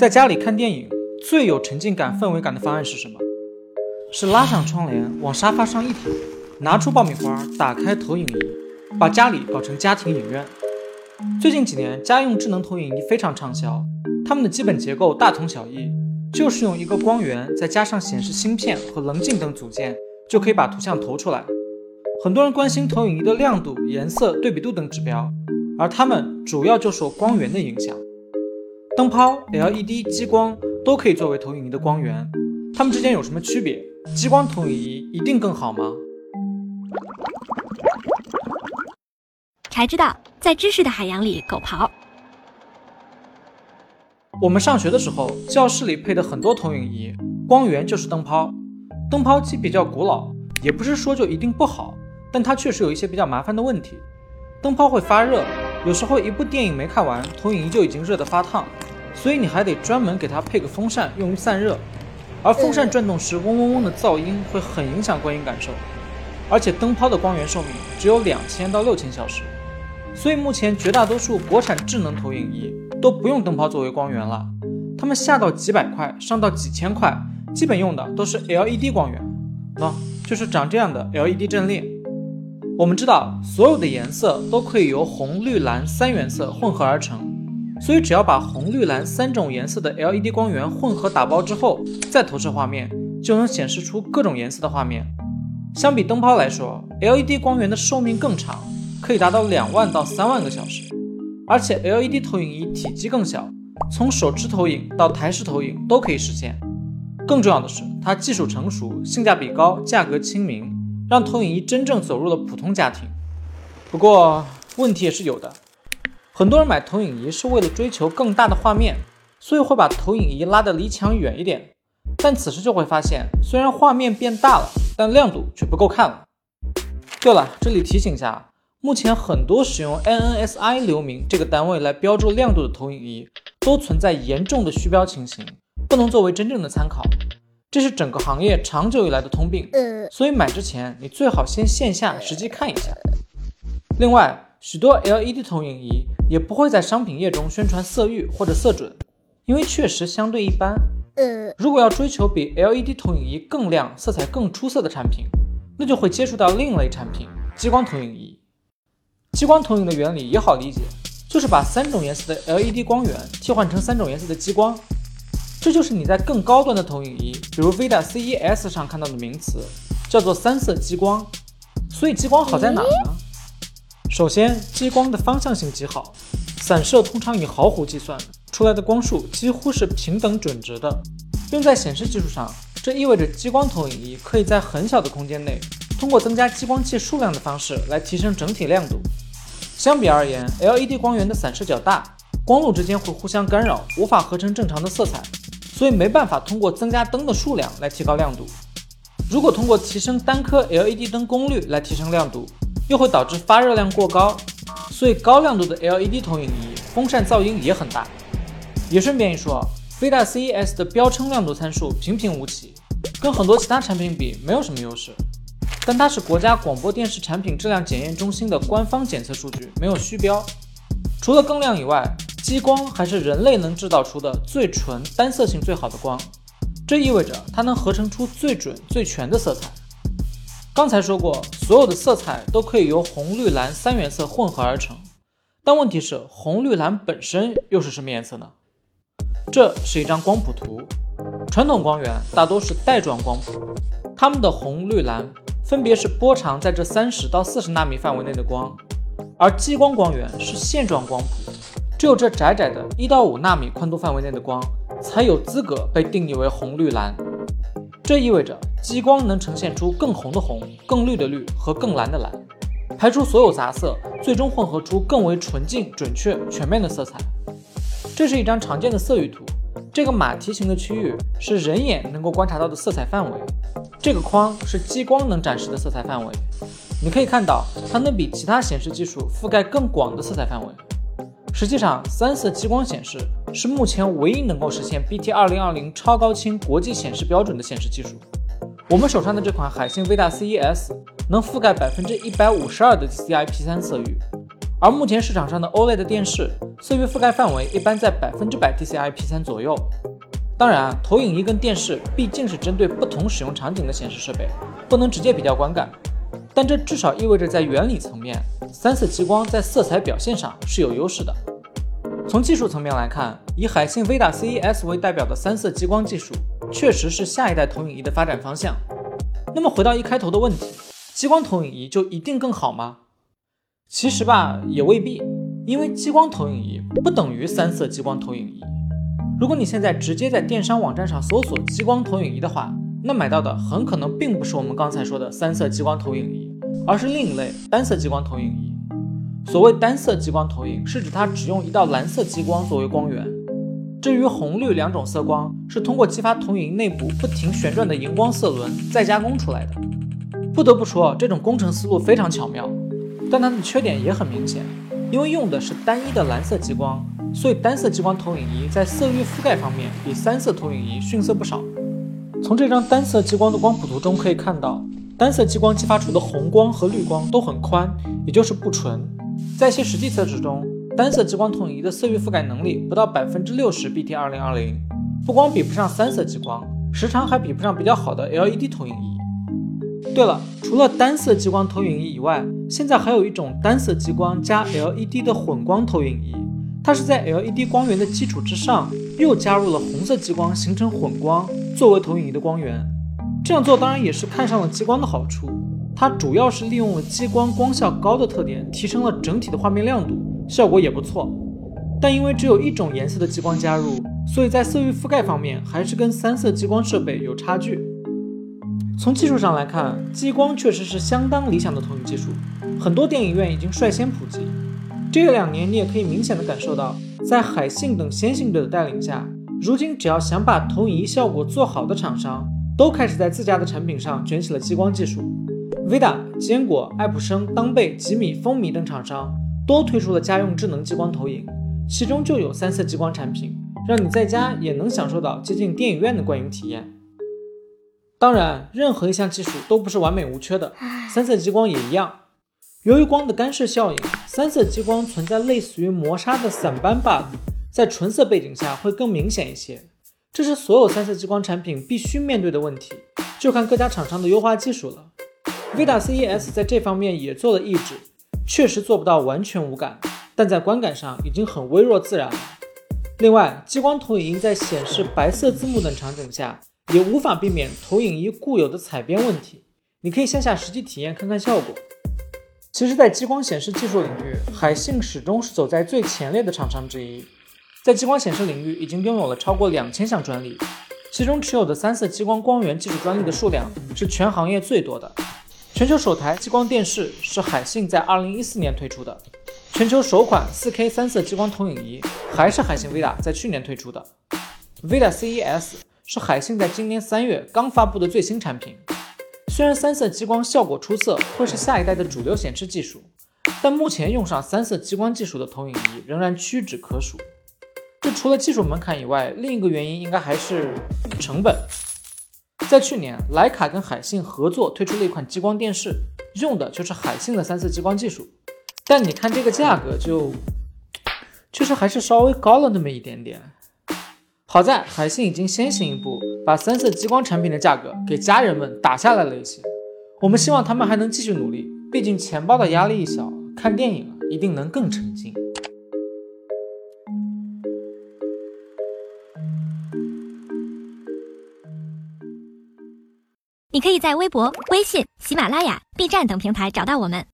在家里看电影最有沉浸感、氛围感的方案是什么？是拉上窗帘，往沙发上一躺，拿出爆米花，打开投影仪，把家里搞成家庭影院。最近几年，家用智能投影仪非常畅销，它们的基本结构大同小异，就是用一个光源，再加上显示芯片和棱镜等组件，就可以把图像投出来。很多人关心投影仪的亮度、颜色、对比度等指标，而它们主要就受光源的影响。灯泡、LED、激光都可以作为投影仪的光源，它们之间有什么区别？激光投影仪一定更好吗？才知道，在知识的海洋里狗刨。我们上学的时候，教室里配的很多投影仪，光源就是灯泡。灯泡机比较古老，也不是说就一定不好，但它确实有一些比较麻烦的问题。灯泡会发热，有时候一部电影没看完，投影仪就已经热得发烫。所以你还得专门给它配个风扇，用于散热。而风扇转动时嗡嗡嗡的噪音会很影响观影感受。而且灯泡的光源寿命只有两千到六千小时，所以目前绝大多数国产智能投影仪都不用灯泡作为光源了。它们下到几百块，上到几千块，基本用的都是 LED 光源，喏，就是长这样的 LED 阵列。我们知道，所有的颜色都可以由红、绿、蓝三原色混合而成。所以，只要把红、绿、蓝三种颜色的 LED 光源混合打包之后，再投射画面，就能显示出各种颜色的画面。相比灯泡来说，LED 光源的寿命更长，可以达到两万到三万个小时。而且，LED 投影仪体积更小，从手持投影到台式投影都可以实现。更重要的是，它技术成熟，性价比高，价格亲民，让投影仪真正走入了普通家庭。不过，问题也是有的。很多人买投影仪是为了追求更大的画面，所以会把投影仪拉得离墙远一点。但此时就会发现，虽然画面变大了，但亮度却不够看了。对了，这里提醒一下，目前很多使用 NNSI 流明这个单位来标注亮度的投影仪，都存在严重的虚标情形，不能作为真正的参考。这是整个行业长久以来的通病，所以买之前你最好先线下实际看一下。另外，许多 LED 投影仪也不会在商品页中宣传色域或者色准，因为确实相对一般。呃如果要追求比 LED 投影仪更亮、色彩更出色的产品，那就会接触到另一类产品——激光投影仪。激光投影的原理也好理解，就是把三种颜色的 LED 光源替换成三种颜色的激光。这就是你在更高端的投影仪，比如 VIDAA CES 上看到的名词，叫做三色激光。所以激光好在哪呢？首先，激光的方向性极好，散射通常以毫弧计算，出来的光束几乎是平等准直的。用在显示技术上，这意味着激光投影仪可以在很小的空间内，通过增加激光器数量的方式来提升整体亮度。相比而言，LED 光源的散射较大，光路之间会互相干扰，无法合成正常的色彩，所以没办法通过增加灯的数量来提高亮度。如果通过提升单颗 LED 灯功率来提升亮度，又会导致发热量过高，所以高亮度的 LED 投影仪风扇噪音也很大。也顺便一说，VIDA CES 的标称亮度参数平平无奇，跟很多其他产品比没有什么优势。但它是国家广播电视产品质量检验中心的官方检测数据，没有虚标。除了更亮以外，激光还是人类能制造出的最纯、单色性最好的光，这意味着它能合成出最准、最全的色彩。刚才说过，所有的色彩都可以由红、绿、蓝三原色混合而成，但问题是红、绿、蓝本身又是什么颜色呢？这是一张光谱图，传统光源大多是带状光谱，它们的红、绿、蓝分别是波长在这三十到四十纳米范围内的光，而激光光源是线状光谱，只有这窄窄的一到五纳米宽度范围内的光才有资格被定义为红、绿、蓝。这意味着激光能呈现出更红的红、更绿的绿和更蓝的蓝，排除所有杂色，最终混合出更为纯净、准确、全面的色彩。这是一张常见的色域图，这个马蹄形的区域是人眼能够观察到的色彩范围，这个框是激光能展示的色彩范围。你可以看到，它能比其他显示技术覆盖更广的色彩范围。实际上，三色激光显示是目前唯一能够实现 BT 二零二零超高清国际显示标准的显示技术。我们手上的这款海信 VIDAA CES 能覆盖百分之一百五十二的 DCI P3 色域，而目前市场上的 OLED 电视色域覆盖范围一般在百分之百 DCI-P3 左右。当然，投影仪跟电视毕竟是针对不同使用场景的显示设备，不能直接比较观感。但这至少意味着在原理层面，三色激光在色彩表现上是有优势的。从技术层面来看，以海信 VIDA CES 为代表的三色激光技术，确实是下一代投影仪的发展方向。那么回到一开头的问题，激光投影仪就一定更好吗？其实吧，也未必，因为激光投影仪不等于三色激光投影仪。如果你现在直接在电商网站上搜索激光投影仪的话，那买到的很可能并不是我们刚才说的三色激光投影仪，而是另一类单色激光投影仪。所谓单色激光投影，是指它只用一道蓝色激光作为光源，至于红绿两种色光是通过激发投影仪内部不停旋转的荧光色轮再加工出来的。不得不说，这种工程思路非常巧妙，但它的缺点也很明显，因为用的是单一的蓝色激光。所以单色激光投影仪在色域覆盖方面比三色投影仪逊色不少。从这张单色激光的光谱图中可以看到，单色激光激发出的红光和绿光都很宽，也就是不纯。在一些实际测试中，单色激光投影仪的色域覆盖能力不到百分之六十 BT 二零二零，不光比不上三色激光，时长还比不上比较好的 LED 投影仪。对了，除了单色激光投影仪以外，现在还有一种单色激光加 LED 的混光投影仪。它是在 LED 光源的基础之上，又加入了红色激光，形成混光，作为投影仪的光源。这样做当然也是看上了激光的好处，它主要是利用了激光光效高的特点，提升了整体的画面亮度，效果也不错。但因为只有一种颜色的激光加入，所以在色域覆盖方面还是跟三色激光设备有差距。从技术上来看，激光确实是相当理想的投影技术，很多电影院已经率先普及。这两年，你也可以明显的感受到，在海信等先行者的带领下，如今只要想把投影仪效果做好的厂商，都开始在自家的产品上卷起了激光技术。Vida、坚果、爱普生、当贝、吉米、风靡等厂商都推出了家用智能激光投影，其中就有三色激光产品，让你在家也能享受到接近电影院的观影体验。当然，任何一项技术都不是完美无缺的，三色激光也一样。由于光的干涉效应，三色激光存在类似于磨砂的散斑 bug，在纯色背景下会更明显一些。这是所有三色激光产品必须面对的问题，就看各家厂商的优化技术了。Vida CES 在这方面也做了抑制，确实做不到完全无感，但在观感上已经很微弱自然了。另外，激光投影仪在显示白色字幕等场景下，也无法避免投影仪固有的彩边问题。你可以线下实际体验看看效果。其实，在激光显示技术领域，海信始终是走在最前列的厂商之一。在激光显示领域，已经拥有了超过两千项专利，其中持有的三色激光光源技术专利的数量是全行业最多的。全球首台激光电视是海信在二零一四年推出的，全球首款四 K 三色激光投影仪还是海信 VIDA 在去年推出的。VIDA CES 是海信在今年三月刚发布的最新产品。虽然三色激光效果出色，会是下一代的主流显示技术，但目前用上三色激光技术的投影仪仍然屈指可数。这除了技术门槛以外，另一个原因应该还是成本。在去年，徕卡跟海信合作推出了一款激光电视，用的就是海信的三色激光技术，但你看这个价格，就确实还是稍微高了那么一点点。好在海信已经先行一步，把三色激光产品的价格给家人们打下来了一些。我们希望他们还能继续努力，毕竟钱包的压力一小，看电影一定能更沉浸。你可以在微博、微信、喜马拉雅、B 站等平台找到我们。